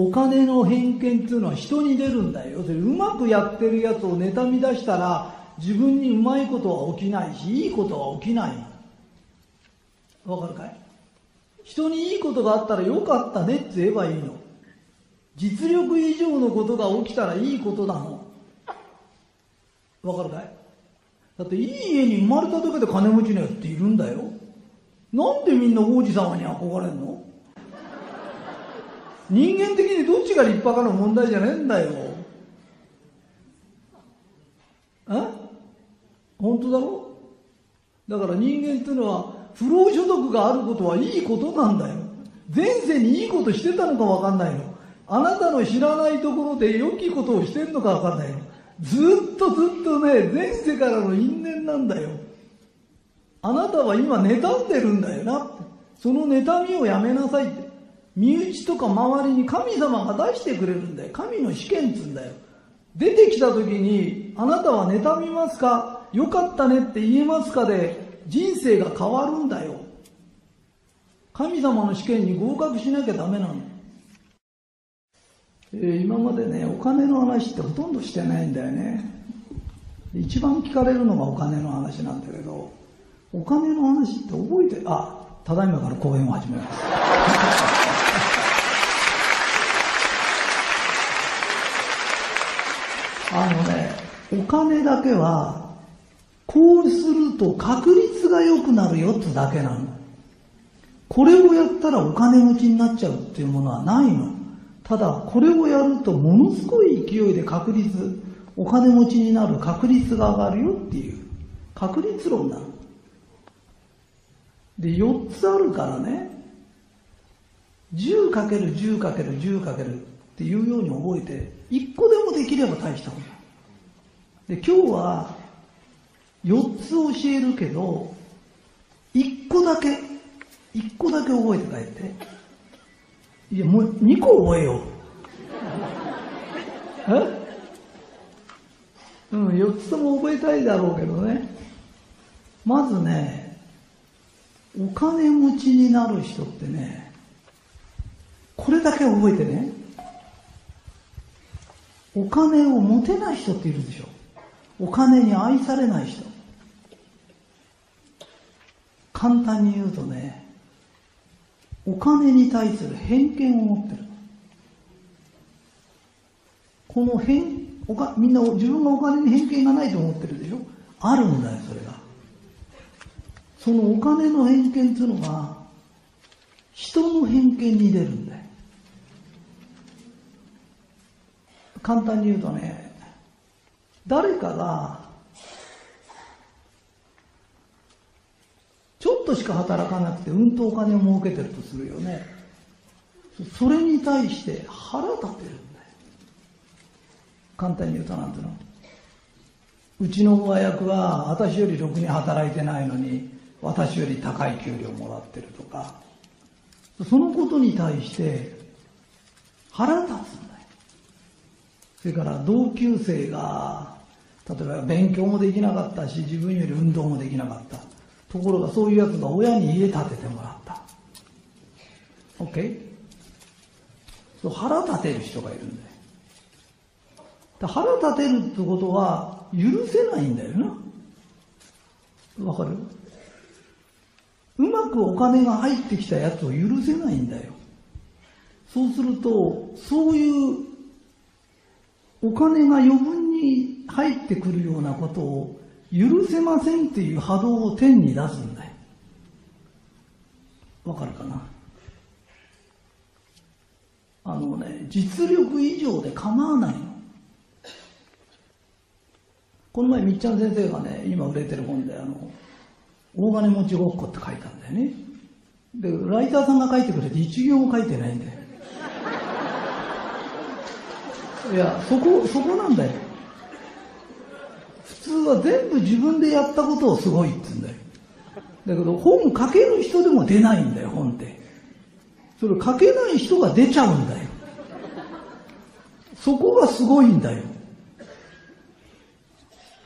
お金の偏見っていうのは人に出るんだよ。要するにうまくやってるやつを妬み出したら自分にうまいことは起きないし、いいことは起きない。わかるかい？人にいいことがあったらよかったねって言えばいいの。実力以上のことが起きたらいいことなの。わかるかい？だっていい家に生まれただけで金持ちのやつっているんだよ。なんでみんな王子様に憧れんの？人間的にどっちが立派かの問題じゃねえんだよ。え本当だろ？だから人間っていうのは不労所得があることはいいことなんだよ。前世にいいことしてたのかわかんないの。あなたの知らないところで良きことをしてるのかわかんないの。ずっとずっとね、前世からの因縁なんだよ。あなたは今妬んでるんだよな。その妬みをやめなさいって。身内とか周りに神様が出してくれるんだよ。神の試験っつうんだよ。出てきた時に、あなたは妬みますか？よかったねって言えますかで、人生が変わるんだよ。神様の試験に合格しなきゃダメなの。えー、今までね、お金の話ってほとんどしてないんだよね。一番聞かれるのがお金の話なんだけど、お金の話って覚えて、あ、ただいまから講演を始めます。あのね、お金だけは、こうすると確率が良くなるよってだけなの。これをやったらお金持ちになっちゃうっていうものはないの。ただ、これをやるとものすごい勢いで確率、お金持ちになる確率が上がるよっていう、確率論なの。で、4つあるからね、10×10×10× っていうように覚えて、1個でもできれば大したことで、今日は4つ教えるけど、1個だけ、1個だけ覚えて帰って。いや、もう2個覚えよう。え？うん、4つとも覚えたいだろうけどね。まずね、お金持ちになる人ってね、これだけ覚えてね、お金を持てない人っているでしょ。お金に愛されない人。簡単に言うとね、お金に対する偏見を持ってる。この偏、おかみんな自分がお金に偏見がないと思ってるでしょあるんだよ、それが。そのお金の偏見っていうのが、人の偏見に出るんだよ。簡単に言うとね、誰かがちょっとしか働かなくてうんとお金を儲けてるとするよね。それに対して腹立てるんだよ。簡単に言うとなんていうの？うちの親役は私よりろくに働いてないのに私より高い給料もらってるとか、そのことに対して腹立つ。それから同級生が、例えば勉強もできなかったし、自分より運動もできなかった。ところがそういうやつが親に家建ててもらった。OK? そう腹立てる人がいるんだよ。腹立てるってことは許せないんだよな。わかる？うまくお金が入ってきたやつを許せないんだよ。そうすると、そういうお金が余分に入ってくるようなことを許せませんっていう波動を天に出すんだよ。わかるかな？あのね、実力以上で構わないの。この前、みっちゃん先生がね、今売れてる本で、あの、大金持ちごっこって書いたんだよね。で、ライターさんが書いてくれて一行も書いてないんだよ。いや、そこ、そこなんだよ普。通は全部自分でやったことをすごいって言うんだよ。だけど本書ける人でも出ないんだよ、本って。それ書けない人が出ちゃうんだよ。そこがすごいんだよ。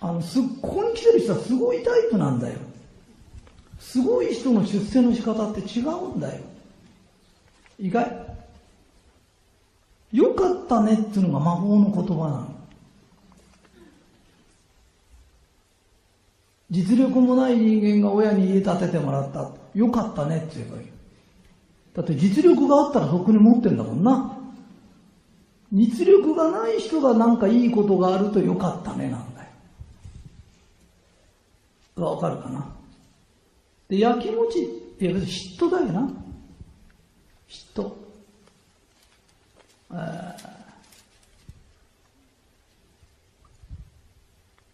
あの、す、ここに来てる人はすごいタイプなんだよ。すごい人の出世の仕方って違うんだよ。意外。よかったねっていうのが魔法の言葉なの。実力もない人間が親に家建ててもらった。よかったねって言えばいい。だって実力があったらとっくに持ってんだもんな。実力がない人がなんかいいことがあるとよかったねなんだよ。がわかるかなで、焼きもちって別に嫉妬だよな。嫉妬。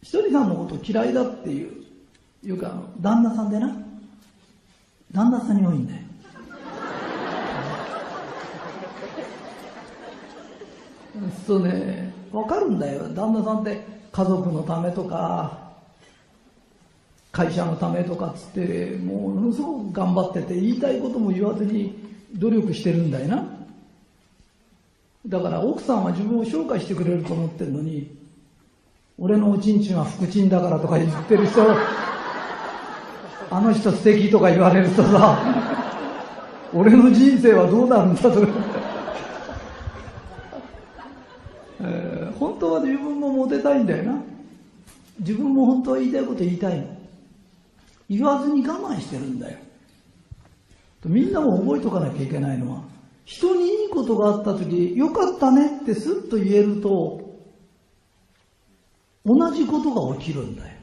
ひとりさんのこと嫌いだっていう、いうか、旦那さんでな。旦那さんに多いんだよ。そうね、わかるんだよ。旦那さんって家族のためとか、会社のためとかっつって、もうものすごく頑張ってて、言いたいことも言わずに努力してるんだよな。だから奥さんは自分を紹介してくれると思ってるのに、俺のおちんちんは福ちんだからとか言ってる人、あの人素敵とか言われるとさ、俺の人生はどうなるんだとか。えー、本当は自分もモテたいんだよな。自分も本当は言いたいこと言いたいの。言わずに我慢してるんだよ。みんなも覚えとかなきゃいけないのは、人にいいことがあった時、よかったねってスッと言えると、同じことが起きるんだよ。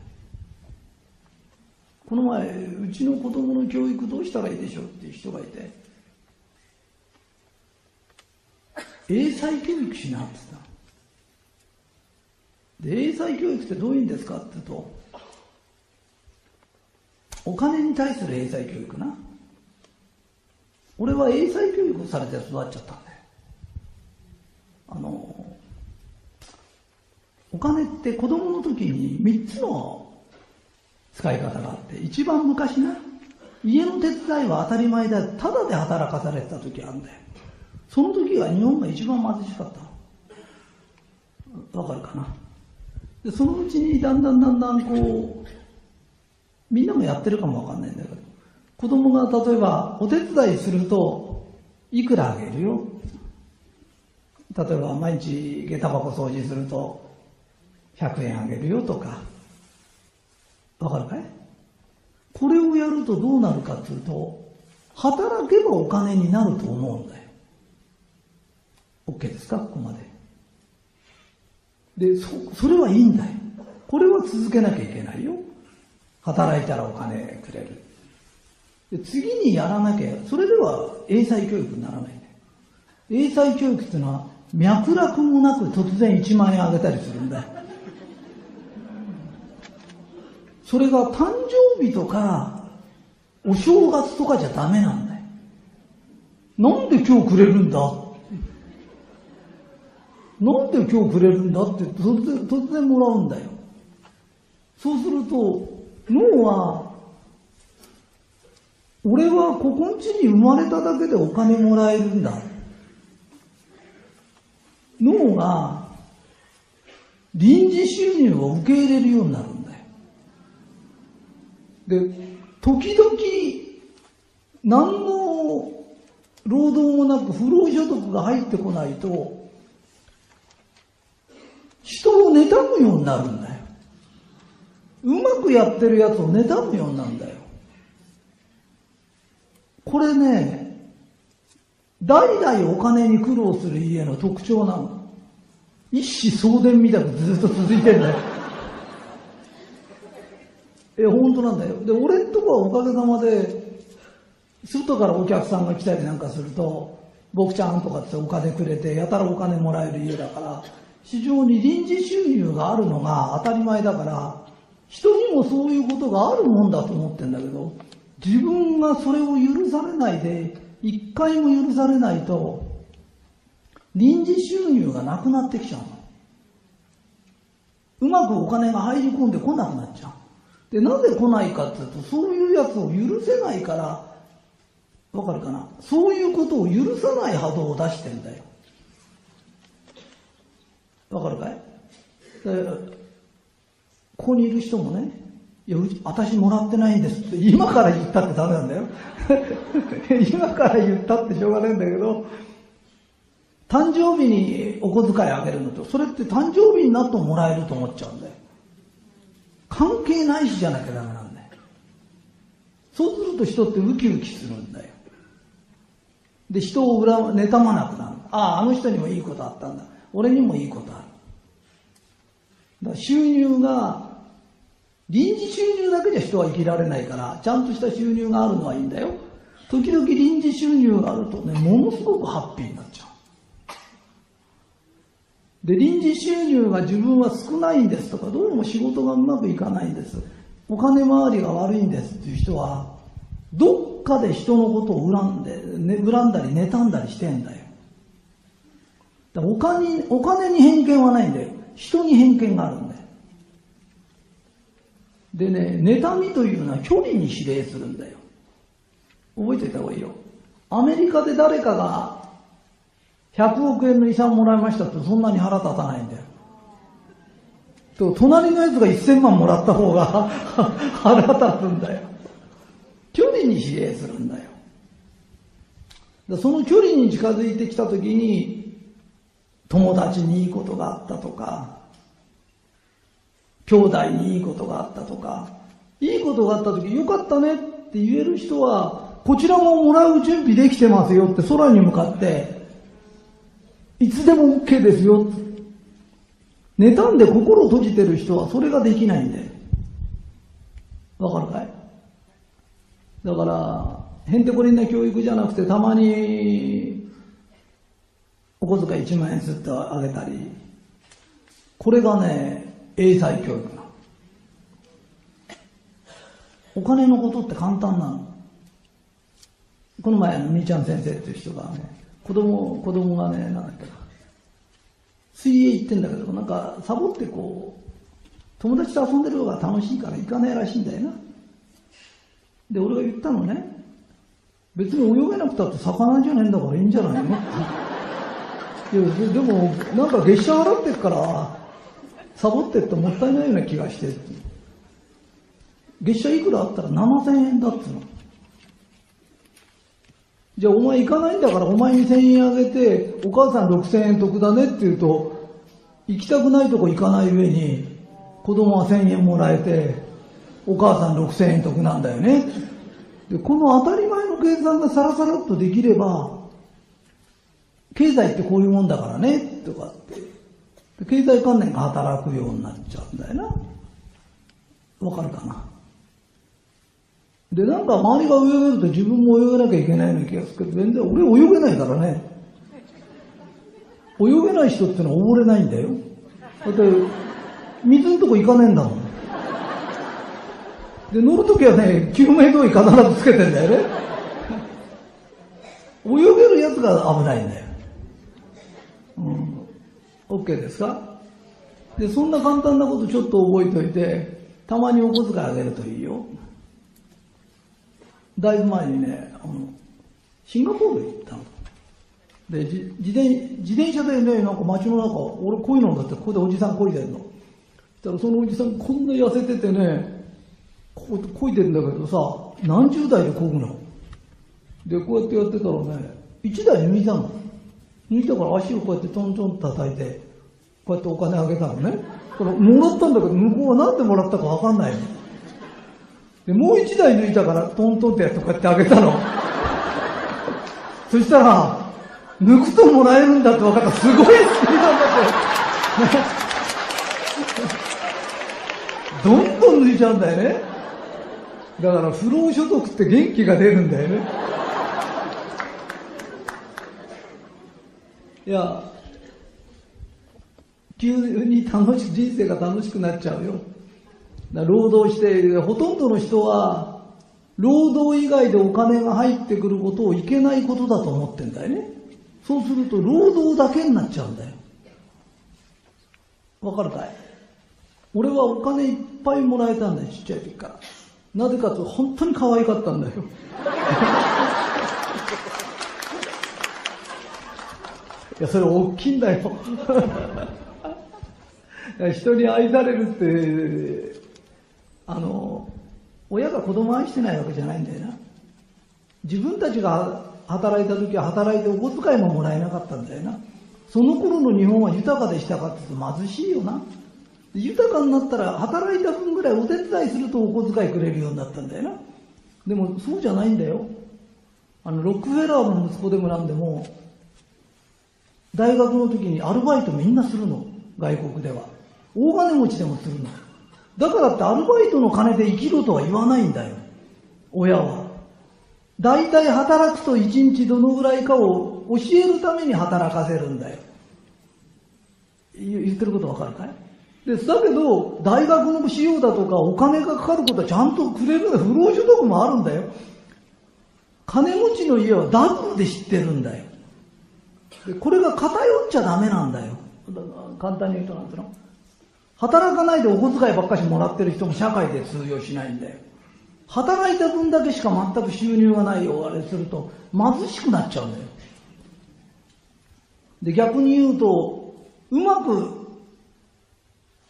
この前、うちの子供の教育どうしたらいいでしょうっていう人がいて、英才教育しなって言った。で、英才教育ってどういうんですかって言うと、お金に対する英才教育な。俺は英才教育をされて育っちゃったんだよ。あの、お金って子供の時に3つの使い方があって、一番昔な、家の手伝いは当たり前だ、ただで働かされてた時あるんだよ。その時は日本が一番貧しかった。わかるかな？でそのうちにだんだんだんだんこう、みんなもやってるかもわかんないんだけど、子供が例えばお手伝いすると、いくらあげるよ？例えば毎日下駄箱掃除すると、100円あげるよとか。わかるかい？これをやるとどうなるかっていうと、働けばお金になると思うんだよ。OK ですか？ここまで。で、そ、それはいいんだよ。これは続けなきゃいけないよ。働いたらお金くれる。で次にやらなきゃ、それでは英才教育にならないね。英才教育っていうのは、脈絡もなく突然1万円あげたりするんだよ。それが誕生日とか、お正月とかじゃダメなんだよ。なんで今日くれるんだ？なんで今日くれるんだって突然突然もらうんだよ。そうすると、脳は俺はここんちに生まれただけでお金もらえるんだ。脳が臨時収入を受け入れるようになるんだよ。で、時々何の労働もなく不労所得が入ってこないと、人を妬むようになるんだよ。うまくやってるやつを妬むようになるんだよ。これね、代々お金に苦労する家の特徴なの。一子相伝みたいなずっと続いてんだよ。え、本当なんだよ。で、俺んとこはおかげさまで、外からお客さんが来たりなんかすると、僕ちゃんとかってお金くれて、やたらお金もらえる家だから、非常に臨時収入があるのが当たり前だから、人にもそういうことがあるもんだと思ってんだけど、自分がそれを許されないで、一回も許されないと、臨時収入がなくなってきちゃうの。うまくお金が入り込んでこなくなっちゃう。で、なぜ来ないかっていうと、そういうやつを許せないから、わかるかな？そういうことを許さない波動を出してんだよ。わかるかい？ここにいる人もね、いや、私もらってないんですって今から言ったってダメなんだよ。今から言ったってしょうがないんだけど、誕生日にお小遣いあげるのと、それって誕生日になってもらえると思っちゃうんだよ。関係ないしじゃなきゃダメなんだよ。そうすると人ってウキウキするんだよ。で、人を恨む、妬まなくなる。ああ、あの人にもいいことあったんだ。俺にもいいことある。だから収入が、臨時収入だけじゃ人は生きられないから、ちゃんとした収入があるのはいいんだよ。時々臨時収入があるとね、ものすごくハッピーになっちゃう。で、臨時収入が自分は少ないんですとか、どうも仕事がうまくいかないんです。お金回りが悪いんですっていう人は、どっかで人のことを恨んで、ね、恨んだり妬んだりしてんだよ。だお金お金に偏見はないんだよ。人に偏見があるんだよ。でね、妬みというのは距離に指令するんだよ。覚えておいた方がいいよ。アメリカで誰かが100億円の遺産もらいましたってそんなに腹立たないんだよ。と隣のやつが1000万もらった方が 腹立つんだよ。距離に指令するんだよ。その距離に近づいてきたときに、友達にいいことがあったとか、兄弟にいいことがあったとか、いいことがあったとき、よかったねって言える人は、こちらももらう準備できてますよって空に向かって、いつでも OK ですよ。妬んで心閉じてる人はそれができないんで。わかるかい？だから、へんてこりんな教育じゃなくて、たまに、お小遣い1万円ずっとあげたり、これがね、英才教育な。お金のことって簡単なの。この前、みーちゃん先生っていう人がね、子供、子供がね、なんだっけな、水泳行ってんだけど、なんか、サボってこう、友達と遊んでる方が楽しいから行かないらしいんだよな。で、俺が言ったのね、別に泳げなくたって魚じゃねえんだからいいんじゃないの？いや、でも、なんか月謝払ってっから、サボってってもったいないような気がして。月謝いくらあったら7000円だっつうの。じゃあお前行かないんだからお前に1000円あげて、お母さん6000円得だねって言うと、行きたくないとこ行かない上に、子供は1000円もらえて、お母さん6000円得なんだよね。で、この当たり前の計算がさらさらっとできれば、経済ってこういうもんだからね、とかって。経済観念が働くようになっちゃうんだよな。わかるかな？で、なんか周りが泳げると自分も泳げなきゃいけないような気がするけど、全然俺泳げないからね。泳げない人ってのは溺れないんだよ。だって、水のとこ行かねえんだもん。で、乗るときはね、救命胴衣必ずつけてんだよね。泳げるやつが危ないんだよ。OK ですか？で、そんな簡単なことちょっと覚えておいて、たまにお小遣いあげるといいよ。だいぶ前にね、あの、シンガポール行ったの。で、自転自転車でね、なんか街の中、俺こういうのだってここでおじさんこいでんの。そしたらそのおじさんこんな痩せててね、ここいでんだけどさ、何十代でこぐの？で、こうやってやってたらね、一台抜いたの。抜いたから足をこうやってトントン叩いて、こうやってお金あげたのね。これもらったんだけど、向こうは何でもらったかわかんないの。で、もう一台抜いたからトントンってやってこうやってあげたの。そしたら、抜くともらえるんだって分かった。すごいスピードなんだって。どんどん抜いちゃうんだよね。だから不労所得って元気が出るんだよね。いや、急に楽しく、人生が楽しくなっちゃうよ。労働している、ほとんどの人は、労働以外でお金が入ってくることをいけないことだと思ってんだよね。そうすると、労働だけになっちゃうんだよ。わかるかい？俺はお金いっぱいもらえたんだよ、ちっちゃい時から。なぜかと本当に可愛かったんだよ。いや、それ大きいんだよ。人に愛されるってあの、親が子供愛してないわけじゃないんだよな。自分たちが働いた時は働いてお小遣いももらえなかったんだよな。その頃の日本は豊かでしたかって言うと貧しいよな。豊かになったら働いた分ぐらいお手伝いするとお小遣いくれるようになったんだよな。でもそうじゃないんだよ。あの、ロックフェラーの息子でもなんでも、大学の時にアルバイトみんなするの。外国では。大金持ちでもするの。だからってアルバイトの金で生きろとは言わないんだよ。親は。大体働くと一日どのぐらいかを教えるために働かせるんだよ。言ってることわかるかい？ですだけど、大学の費用だとかお金がかかることはちゃんとくれるんだよ。不労所得もあるんだよ。金持ちの家はダブルで知ってるんだよ。これが偏っちゃダメなんだよ。簡単に言うとなんていうの？働かないでお小遣いばっかしもらってる人も社会で通用しないんだよ。働いた分だけしか全く収入がないよあれすると貧しくなっちゃうんだよ。で、逆に言うと、うまく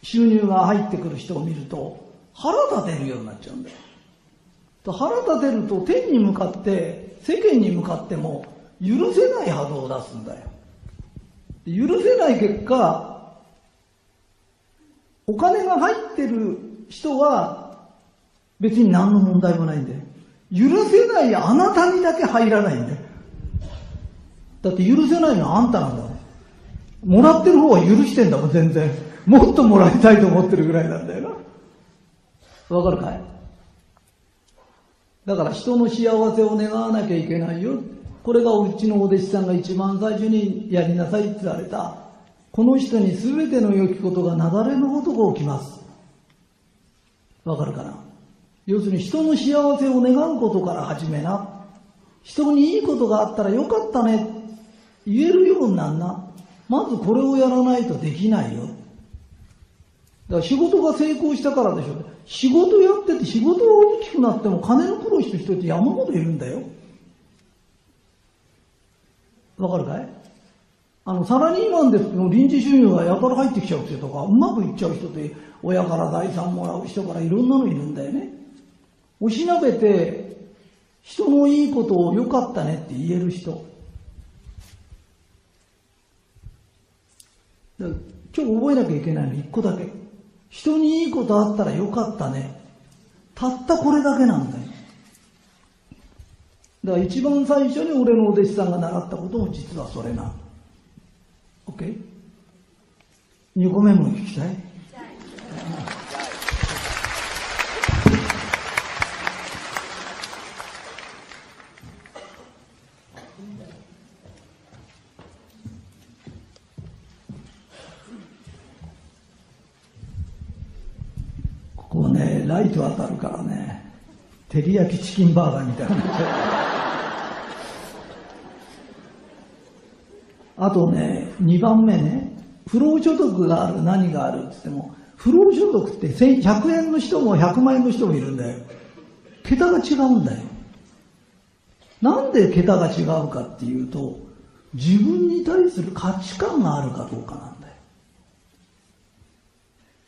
収入が入ってくる人を見ると腹立てるようになっちゃうんだよ。腹立てると天に向かって世間に向かっても許せない波動を出すんだよ。許せない結果、お金が入ってる人は別に何の問題もないんだよ。許せないあなたにだけ入らないんだよ。だって許せないのはあんたなんだもん。もらってる方は許してんだもん、全然。もっともらいたいと思ってるぐらいなんだよな。わかるかい？だから人の幸せを願わなきゃいけないよ。これがうちのお弟子さんが一番最初にやりなさいって言われた。この人に全ての良きことが流れのごとく起きます。わかるかな？要するに人の幸せを願うことから始めな。人にいいことがあったらよかったね。言えるようになんな。まずこれをやらないとできないよ。だから仕事が成功したからでしょ。仕事やってて仕事が大きくなっても金の苦労してる人って山ほどいるんだよ。わかるかい？あの、サラリーマンですけど、臨時収入がやたら入ってきちゃう人とか、うまくいっちゃう人って、親から財産もらう人からいろんなのいるんだよね。おしなべて、人のいいことを良かったねって言える人。今日覚えなきゃいけないの一個だけ。人にいいことあったらよかったね。たったこれだけなんだよ。だから一番最初に俺のお弟子さんが習ったことも実はそれな OK?2 個目も聞きたい？ここね、ライト当たるからね、照り焼きチキンバーガーみたいな。あとね、2番目ね、不労所得がある、何がある？って言っても、不労所得って100円の人も100万円の人もいるんだよ。桁が違うんだよ。なんで桁が違うかっていうと、自分に対する価値観があるかどうかなんだよ。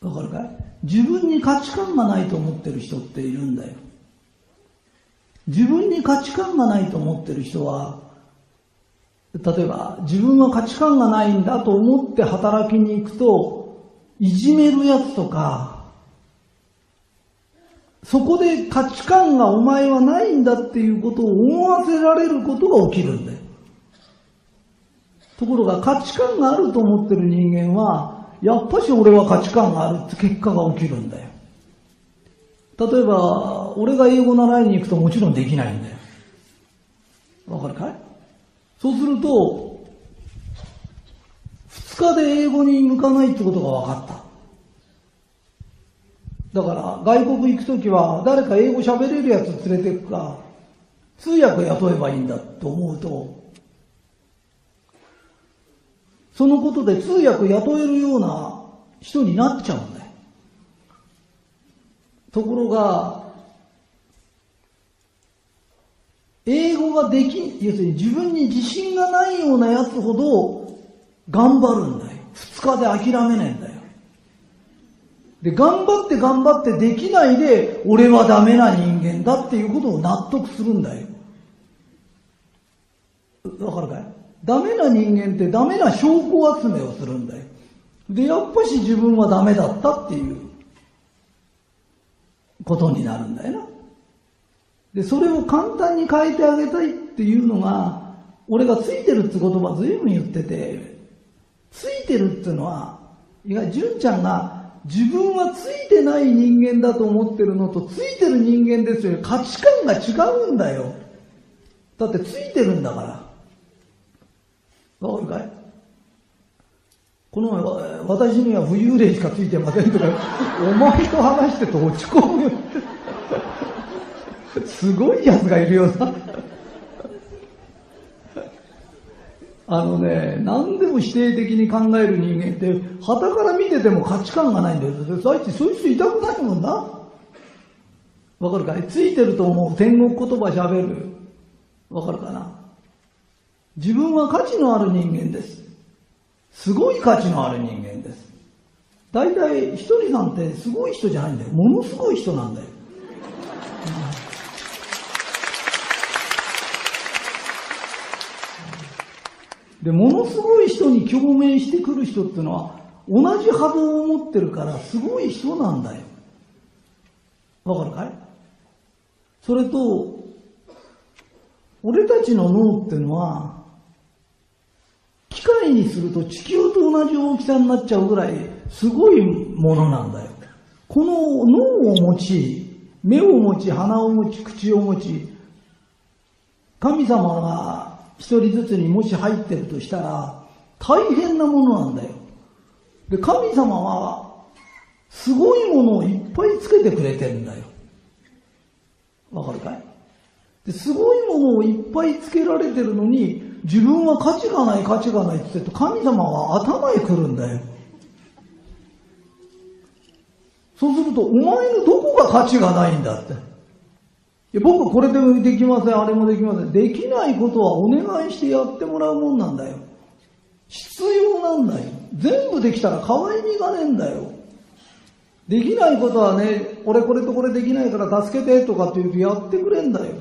わかるかい？自分に価値観がないと思ってる人っているんだよ。自分に価値観がないと思ってる人は、例えば自分は価値観がないんだと思って働きに行くと、いじめるやつとか、そこで価値観がお前はないんだっていうことを思わせられることが起きるんだよ。ところが価値観があると思ってる人間は、やっぱし俺は価値観があるって結果が起きるんだよ。例えば、俺が英語習いに行くともちろんできないんだよ。わかるかい？そうすると、二日で英語に向かないってことが分かった。だから、外国行くときは、誰か英語喋れるやつ連れてくか、通訳雇えばいいんだと思うと、そのことで通訳雇えるような人になっちゃうんだよ。ところが、英語ができ、要するに自分に自信がないようなやつほど頑張るんだよ。二日で諦めないんだよ。で、頑張って頑張ってできないで、俺はダメな人間だっていうことを納得するんだよ。わかるかい？ダメな人間ってダメな証拠集めをするんだよ。で、やっぱし自分はダメだったっていうことになるんだよな。で、それを簡単に変えてあげたいっていうのが、俺がついてるって言葉ずいぶん言ってて、ついてるっていうのは、いや、純ちゃんが自分はついてない人間だと思ってるのと、ついてる人間ですよ。価値観が違うんだよ。だってついてるんだから。わかるかい？この前、私には浮遊霊しかついてませんとか、お前と話してて落ち込む。すごい奴がいるよな。あのね、何でも否定的に考える人間って、旗から見てても価値観がないんだよ。さっきそういう人いたくないもんな。わかるかい？ついてると思う天国言葉喋る。わかるかな？自分は価値のある人間です。すごい価値のある人間です。大体、ひとりさんってすごい人じゃないんだよ。ものすごい人なんだよ。で、ものすごい人に共鳴してくる人っていうのは、同じ波動を持ってるから、すごい人なんだよ。わかるかい？それと、俺たちの脳ってのは、機械にすると地球と同じ大きさになっちゃうぐらい、すごいものなんだよ。この脳を持ち、目を持ち、鼻を持ち、口を持ち、神様が一人ずつにもし入ってるとしたら、大変なものなんだよ。で、神様は、すごいものをいっぱいつけてくれてるんだよ。わかるかい？ですごいものをいっぱいつけられてるのに、自分は価値がない価値がないって言って神様は頭へ来るんだよ。そうすると、お前のどこが価値がないんだって。や僕はこれでもできません、あれもできません。できないことはお願いしてやってもらうもんなんだよ。必要なんだよ。全部できたら可愛みがねえんだよ。できないことはね、俺これとこれできないから助けてとかって言うとやってくれんだよ。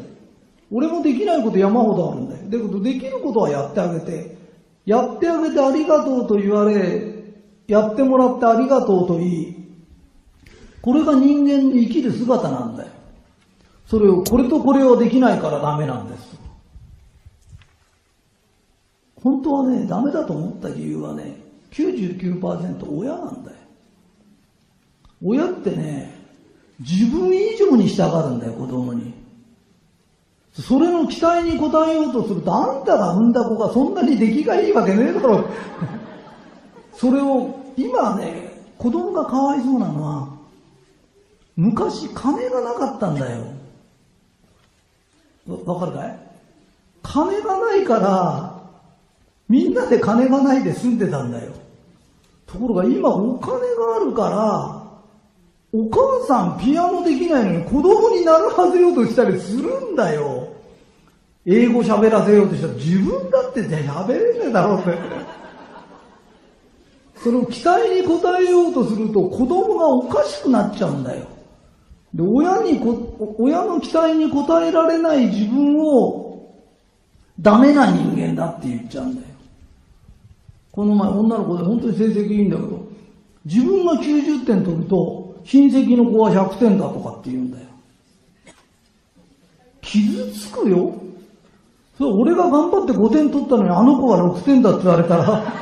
俺もできないこと山ほどあるんだよ。だけどできることはやってあげて、やってあげてありがとうと言われ、やってもらってありがとうと言い、これが人間の生きる姿なんだよ。それを、これとこれをできないからダメなんです。本当はね、ダメだと思った理由はね、99%親なんだよ。親ってね、自分以上に従うんだよ、子供に。それの期待に応えようとすると、あんたが産んだ子がそんなに出来がいいわけねえだろ。それを、今ね、子供がかわいそうなのは、昔金がなかったんだよ。わかるかい？金がないから、みんなで金がないで住んでたんだよ。ところが今お金があるから、お母さんピアノできないのに子供に習わせようとしたりするんだよ。英語喋らせようとしたら自分だって喋れねえだろうって。その期待に応えようとすると子供がおかしくなっちゃうんだよ。で、親にこ、親の期待に応えられない自分をダメな人間だって言っちゃうんだよ。この前女の子で本当に成績いいんだけど、自分が90点取ると親戚の子は100点だとかって言うんだよ。傷つくよ。それ俺が頑張って5点取ったのにあの子が6点だって言われたら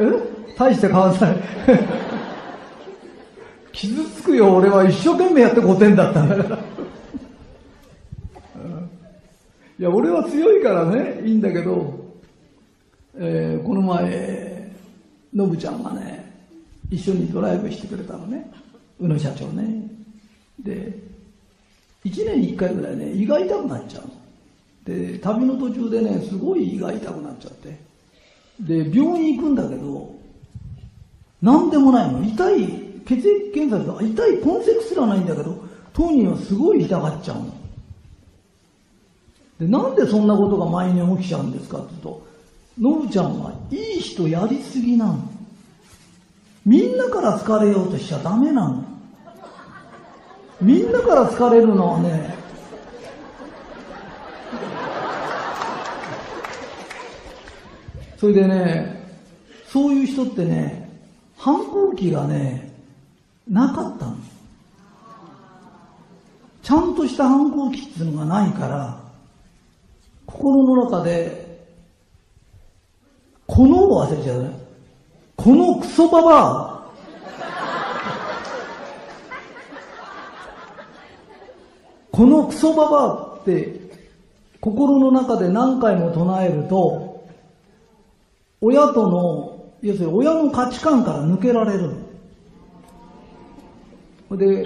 え？大して変わんない傷つくよ、俺は一生懸命やって5点だったんだから。いや、俺は強いからね、いいんだけど、えー、この前、のぶちゃんがね、一緒にドライブしてくれたのね、宇野社長ね。で、1年に1回ぐらいね、胃が痛くなっちゃうの。で、旅の途中でね、すごい胃が痛くなっちゃって。で、病院行くんだけど、なんでもないの。痛い血液検査で痛い痕跡すらないんだけど、当人はすごい痛がっちゃうの。で、なんでそんなことが前に起きちゃうんですかって言うと、のぶちゃんはいい人やりすぎなの。みんなから好かれようとしちゃダメなの。みんなから好かれるのはね、それでね、そういう人ってね、反抗期がね、なかったの。ちゃんとした反抗期っていうのがないから、心の中で、このを忘れちゃうね。このクソババア。このクソババアって心の中で何回も唱えると、親との、要するに親の価値観から抜けられるの。で、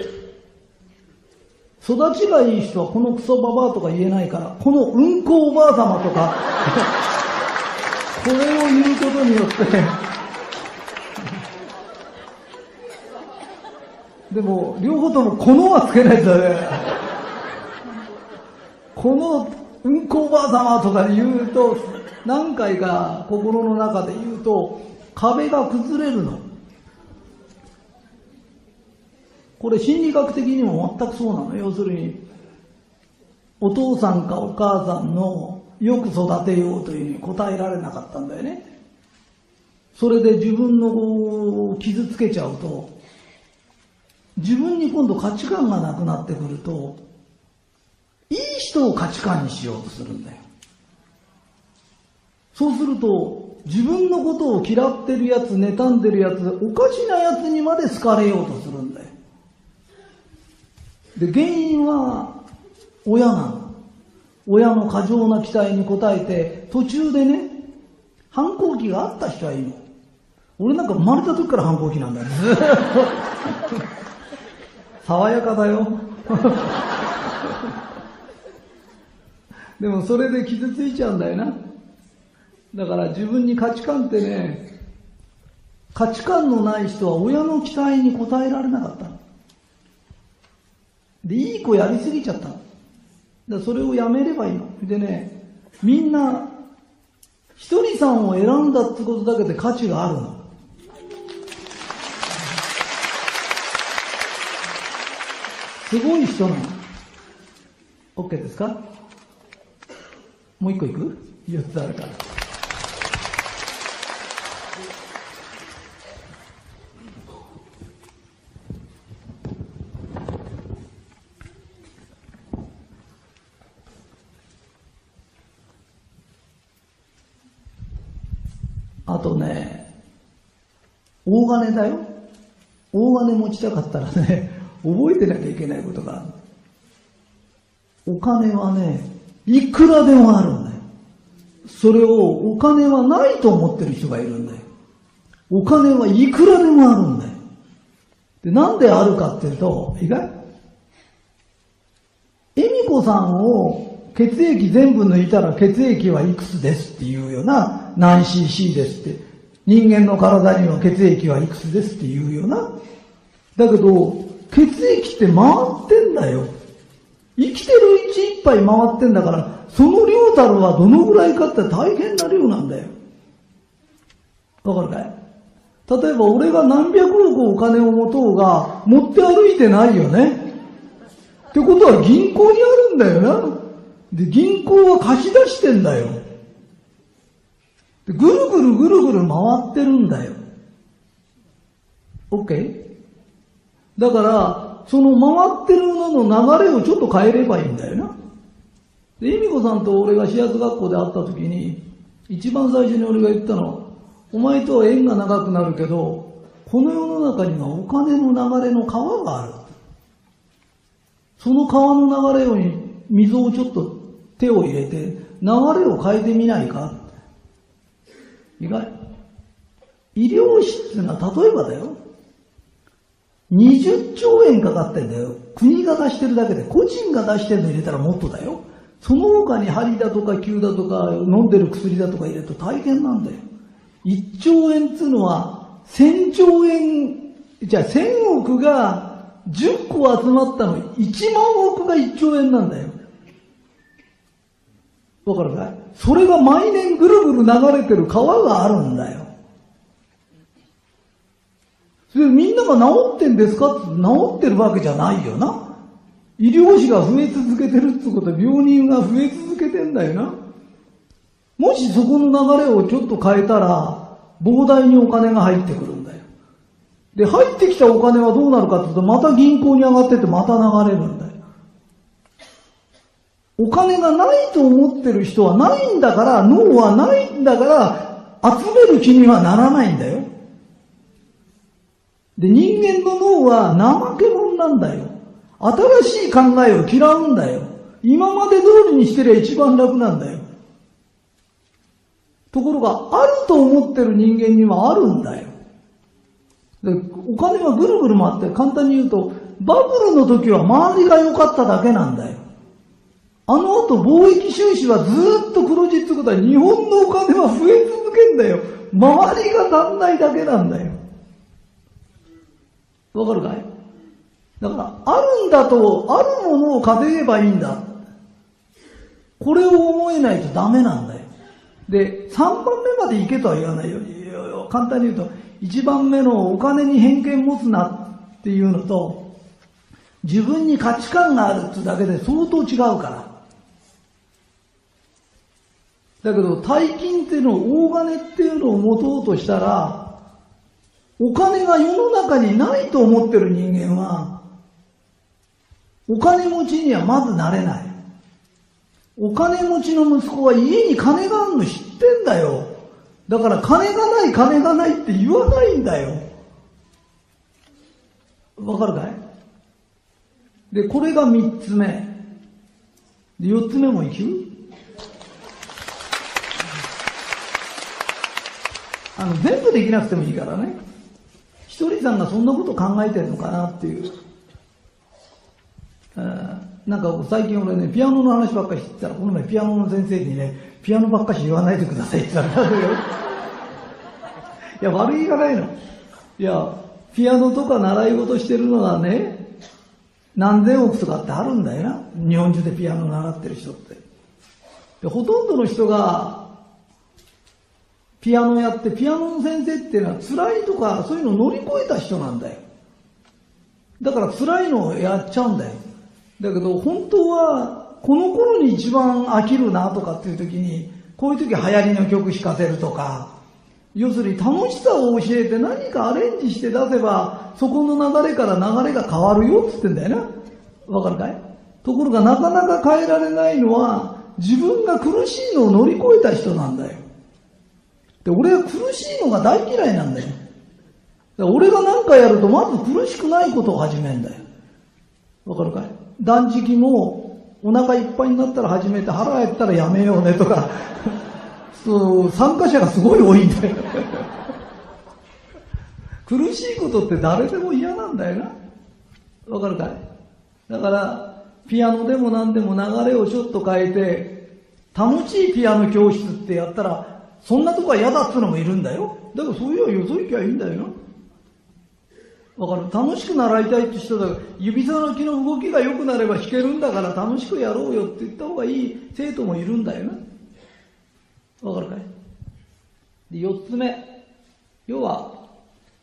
育ちがいい人はこのクソババアとか言えないから、このうんこおばあ様とか これを言うことによってでも、両方ともこのはつけないとね。このうんこおばあ様とか言うと、何回か心の中で言うと、壁が崩れるの。これ心理学的にも全くそうなの。要するに、お父さんかお母さんのよく育てようというふうに答えられなかったんだよね。それで自分の子を傷つけちゃうと、自分に今度価値観がなくなってくると、いい人を価値観にしようとするんだよ。そうすると、自分のことを嫌ってるやつ、妬んでるやつ、おかしなやつにまで好かれようとするんだよ。で、原因は親なの。親の過剰な期待に応えて、途中でね、反抗期があった人はいいの。俺なんか生まれた時から反抗期なんだよ。ずっと。爽やかだよ。でもそれで傷ついちゃうんだよな。だから自分に価値観ってね、価値観のない人は親の期待に応えられなかった。で、いい子やりすぎちゃった。だそれをやめればいいの。でね、みんな、ひとりさんを選んだってことだけで価値があるの。すごい人なの。OK ですか？もう一個いく ?4 つあるから。あとね、大金だよ。大金持ちたかったらね、覚えてなきゃいけないことがある。お金はね、いくらでもあるんだよ。それをお金はないと思ってる人がいるんだよ。お金はいくらでもあるんだよ。で、なんであるかっていうと、意外恵美子さんを血液全部抜いたら血液はいくつですっていうような何 cc ですって。人間の体には血液はいくつですっていうような。だけど、血液って回ってんだよ。生きてるうちいっぱい回ってんだから、その量たるはどのぐらいかって大変な量なんだよ。わかるかい？例えば俺が何百億お金を持とうが、持って歩いてないよね。ってことは銀行にあるんだよな。で、銀行は貸し出してんだよ。ぐるぐるぐるぐる回ってるんだよ。OK? だから、その回ってるのの流れをちょっと変えればいいんだよな。で、恵美子さんと俺が私立学校で会った時に、一番最初に俺が言ったの、お前とは縁が長くなるけど、この世の中にはお金の流れの川がある。その川の流れをに水をちょっと手を入れて、流れを変えてみないか。意外。医療費っていうのは例えばだよ。20兆円かかってんだよ。国が出してるだけで、個人が出してるの入れたらもっとだよ。その他に針だとか球だとか飲んでる薬だとか入れると大変なんだよ。1兆円っていうのは1000兆円、じゃあ1000億が10個集まったの1万億が1兆円なんだよ。わかるかい？それが毎年ぐるぐる流れてる川があるんだよ。それみんなが治ってんですか？って治ってるわけじゃないよな。医療費が増え続けてるってことは病人が増え続けてんだよな。もしそこの流れをちょっと変えたら、膨大にお金が入ってくるんだよ。で、入ってきたお金はどうなるかっていうと、また銀行に上がっててまた流れるんだよ。お金がないと思ってる人はないんだから、脳はないんだから、集める気にはならないんだよ。で、人間の脳は怠け者なんだよ。新しい考えを嫌うんだよ。今まで通りにしてりゃ一番楽なんだよ。ところが、あると思ってる人間にはあるんだよ。でお金はぐるぐる回って、簡単に言うと、バブルの時は周りが良かっただけなんだよ。あの後貿易収支はずっと黒字ってことは日本のお金は増え続けんだよ。周りが足んないだけなんだよ。わかるかい？だから、あるんだと、あるものを稼げばいいんだ。これを思えないとダメなんだよ。で、3番目まで行けとは言わないよ。簡単に言うと、1番目のお金に偏見持つなっていうのと、自分に価値観があるってだけで相当違うから。だけど、大金っていうのを、大金っていうのを持とうとしたら、お金が世の中にないと思ってる人間は、お金持ちにはまずなれない。お金持ちの息子は家に金があるの知ってんだよ。だから金がない金がないって言わないんだよ。わかるかい？で、これが三つ目。で、四つ目もいくあの、全部できなくてもいいからね。ひとりさんがそんなこと考えてるのかなっていう。なんか最近俺ね、ピアノの話ばっかりしてたら、この前ピアノの先生にね、ピアノばっかし言わないでくださいって言ったら、いや、悪いがないの。いや、ピアノとか習い事してるのはね、何千億とかってあるんだよな。日本中でピアノ習ってる人って。でほとんどの人が、ピアノやって、ピアノの先生っていうのは辛いとか、そういうのを乗り越えた人なんだよ。だから辛いのをやっちゃうんだよ。だけど本当はこの頃に一番飽きるなとかっていう時に、こういう時流行りの曲弾かせるとか、要するに楽しさを教えて何かアレンジして出せば、そこの流れから流れが変わるよって言ってんだよな。わかるかい？ところがなかなか変えられないのは、自分が苦しいのを乗り越えた人なんだよ。で、俺は苦しいのが大嫌いなんだよ。俺が何かやるとまず苦しくないことを始めるんだよ。わかるかい？断食もお腹いっぱいになったら始めて腹減ったらやめようねとか、そう、参加者がすごい多いんだよ。苦しいことって誰でも嫌なんだよな。わかるかい？だから、ピアノでも何でも流れをちょっと変えて、楽しいピアノ教室ってやったら、そんなとこは嫌だっつうのもいるんだよ。だからそういうのはよそ行きゃいいんだよな。わかる？楽しく習いたいって人だから、指さのきの動きが良くなれば弾けるんだから楽しくやろうよって言った方がいい生徒もいるんだよな。わかるかい？で、四つ目。要は、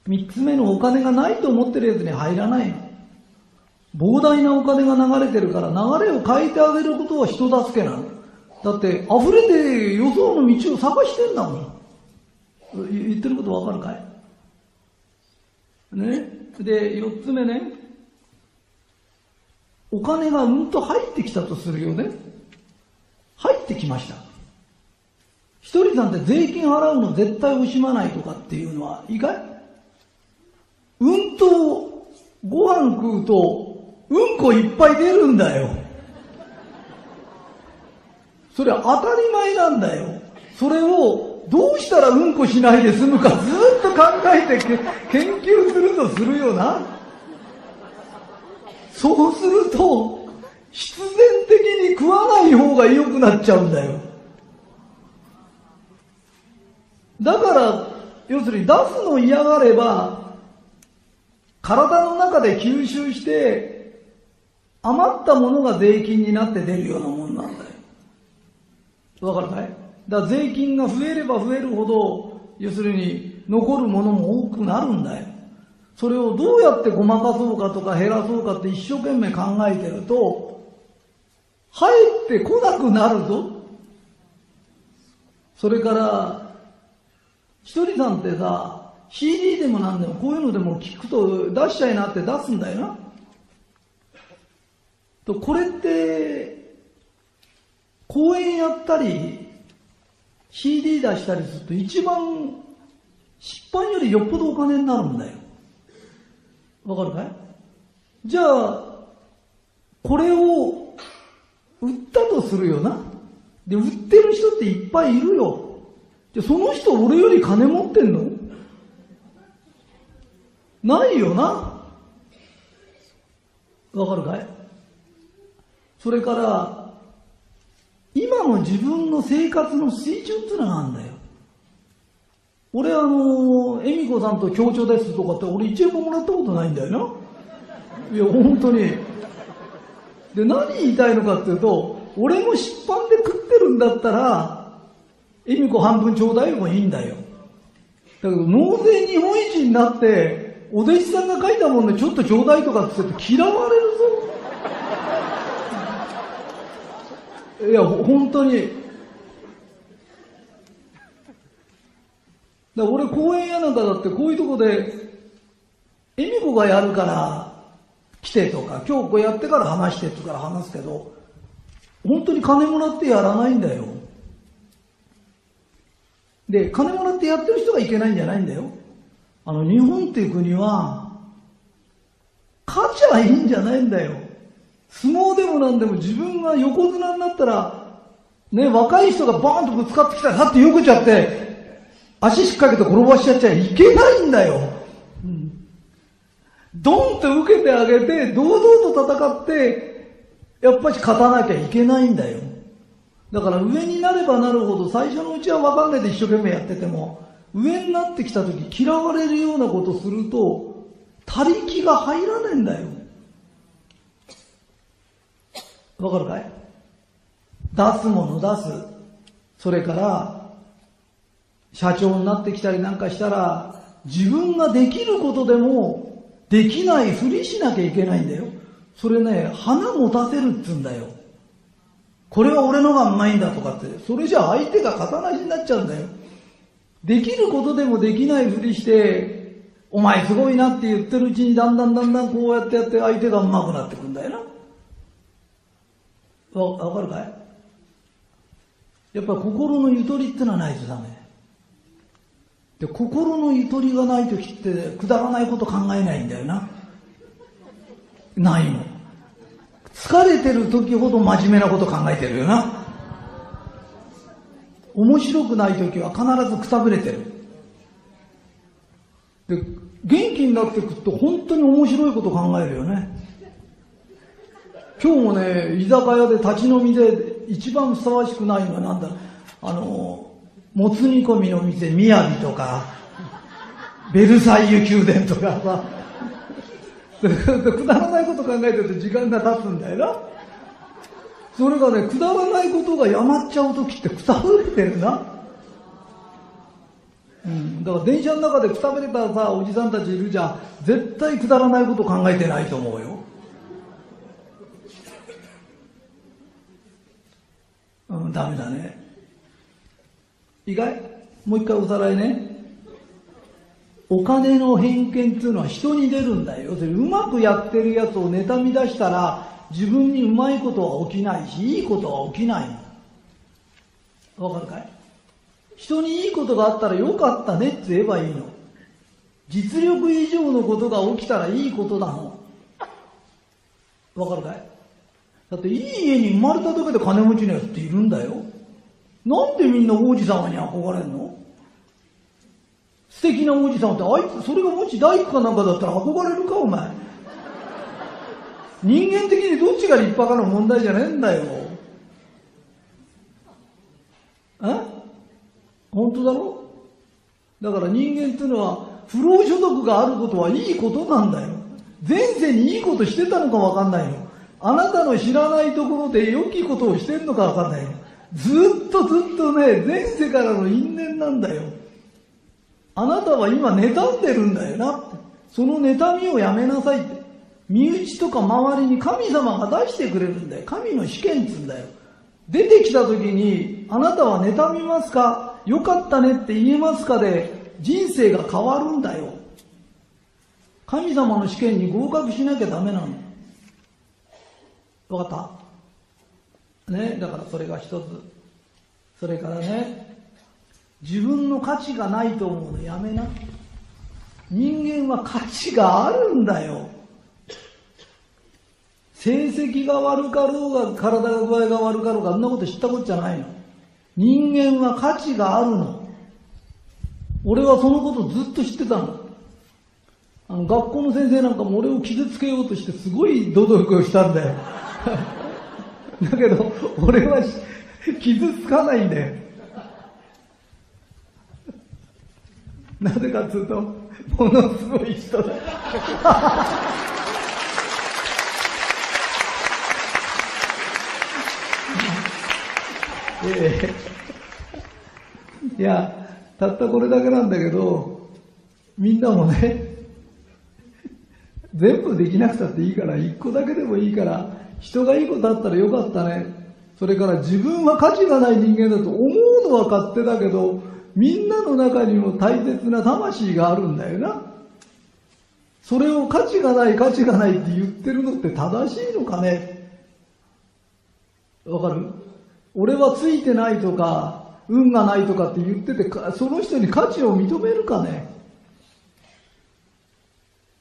三つ目のお金がないと思ってるやつに入らないの。膨大なお金が流れてるから流れを変えてあげることは人助けなの。だって溢れて予想の道を探してんだもん。言ってることわかるかい？ね？で、四つ目ね。お金がうんと入ってきたとするよね。入ってきました。一人さんって税金払うの絶対惜しまないとかっていうのはいいかい？うんとご飯食うとうんこいっぱい出るんだよ。それは当たり前なんだよ。それをどうしたらうんこしないで済むかずっと考えて研究するとするよな。そうすると、必然的に食わない方が良くなっちゃうんだよ。だから、要するに出すの嫌がれば、体の中で吸収して、余ったものが税金になって出るようなもんなんだよ。わかるかいだから税金が増えれば増えるほど、要するに残るものも多くなるんだよ。それをどうやってごまかそうかとか減らそうかって一生懸命考えてると、入ってこなくなるぞ。それから、ひとりさんってさ、CD でもなんでもこういうのでも聞くと出しちゃいなって出すんだよな。と、これって、公演やったり、CD 出したりすると一番出版よりよっぽどお金になるんだよ。わかるかい？じゃあ、これを売ったとするよな。で、売ってる人っていっぱいいるよ。じゃあその人俺より金持ってんの？ないよな。わかるかい？それから、今の自分の生活の水準っていうのがあるんだよ。俺あの、恵美子さんと協調ですとかって俺一円ももらったことないんだよな。いや、本当に。で、何言いたいのかっていうと、俺も出版で食ってるんだったら、恵美子半分ちょうだいもいいんだよ。だけど、納税日本一になって、お弟子さんが書いたもんでちょっとちょうだいとかって言って嫌われるぞ。いや、本当に。だ俺公園やなんかだってこういうとこで、恵美子がやるから来てとか、今日こうやってから話してってから話すけど、本当に金もらってやらないんだよ。で、金もらってやってる人がいけないんじゃないんだよ。あの、日本っていう国は、勝ちゃいいんじゃないんだよ。相撲でもなんでも自分が横綱になったら、ね、若い人がバーンとぶつかってきたら、さってよけちゃって、足しっかけて転ばしちゃっちゃいけないんだよ。うんドンって受けてあげて、堂々と戦って、やっぱり勝たなきゃいけないんだよ。だから上になればなるほど最初のうちは分かんないで一生懸命やってても、上になってきた時嫌われるようなことすると、他力が入らねえんだよ。わかるかい？出すもの出す。それから、社長になってきたりなんかしたら、自分ができることでも、できないふりしなきゃいけないんだよ。それね、花持たせるっつうんだよ。これは俺のがうまいんだとかって、それじゃ相手が肩なしになっちゃうんだよ。できることでもできないふりして、お前すごいなって言ってるうちにだんだんだんだんこうやってやって相手が上手くなってくんだよな。わ、わかるかい？やっぱり心のゆとりってのはないとダメ。で、心のゆとりがない時ってくだらないこと考えないんだよな。ないの。疲れてる時ほど真面目なこと考えてるよな。面白くない時は必ずくたぶれてる。で、元気になってくると本当に面白いこと考えるよね。今日もね、居酒屋で立ち飲みで一番ふさわしくないのはなんだ？あの、もつ煮込みの店、みやびとか、ベルサイユ宮殿とかさ、くだらないこと考えてると時間が経つんだよな。それがね、くだらないことがやまっちゃう時ってくたぶれてるな。うん、だから電車の中でくたぶれたさ、おじさんたちいるじゃん。絶対くだらないこと考えてないと思うよ。うん、ダメだね。意外？もう一回おさらいね。お金の偏見っていうのは人に出るんだよ。要するにうまくやってるやつを妬み出したら自分にうまいことは起きないし、いいことは起きない。わかるかい？人にいいことがあったらよかったねって言えばいいの。実力以上のことが起きたらいいことなの。わかるかい？だっていい家に生まれただけで金持ちのやつっているんだよ。なんでみんな王子様に憧れんの？素敵な王子様って、あいつ、それがもし大工かなんかだったら憧れるか、お前。人間的にどっちが立派かの問題じゃねえんだよ。え？本当だろ？だから人間っていうのは、不労所得があることはいいことなんだよ。前世にいいことしてたのかわかんないよ。あなたの知らないところで良きことをしてんのかわかんないよ。ずっとずっとね、前世からの因縁なんだよ。あなたは今妬んでるんだよな。その妬みをやめなさいって。身内とか周りに神様が出してくれるんだよ。神の試験っつんだよ。出てきた時に、あなたは妬みますか？良かったねって言えますかで人生が変わるんだよ。神様の試験に合格しなきゃダメなの。わかった？ね、だからそれが一つ。それからね、自分の価値がないと思うのやめな。人間は価値があるんだよ。成績が悪かろうが体が具合が悪かろうがあんなこと知ったことじゃないの。人間は価値があるの。俺はそのことずっと知ってたの。あの学校の先生なんかも俺を傷つけようとしてすごい努力をしたんだよ。だけど、俺は傷つかないんだよ。なぜかというと、ものすごい人だ。いや、たったこれだけなんだけど、みんなもね、全部できなくたっていいから、一個だけでもいいから、人がいいことあったらよかったね。それから自分は価値がない人間だと思うのは勝手だけど、みんなの中にも大切な魂があるんだよな。それを価値がない価値がないって言ってるのって正しいのかねわかる？俺はついてないとか、運がないとかって言ってて、その人に価値を認めるかね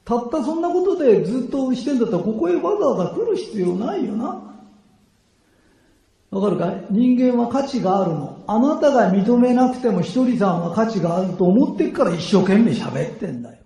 たったそんなことでずっとしてんだったら、ここへわざわざ来る必要ないよな。わかるかい？人間は価値があるの。あなたが認めなくてもひとりさんは価値があると思ってっから一生懸命喋ってんだよ。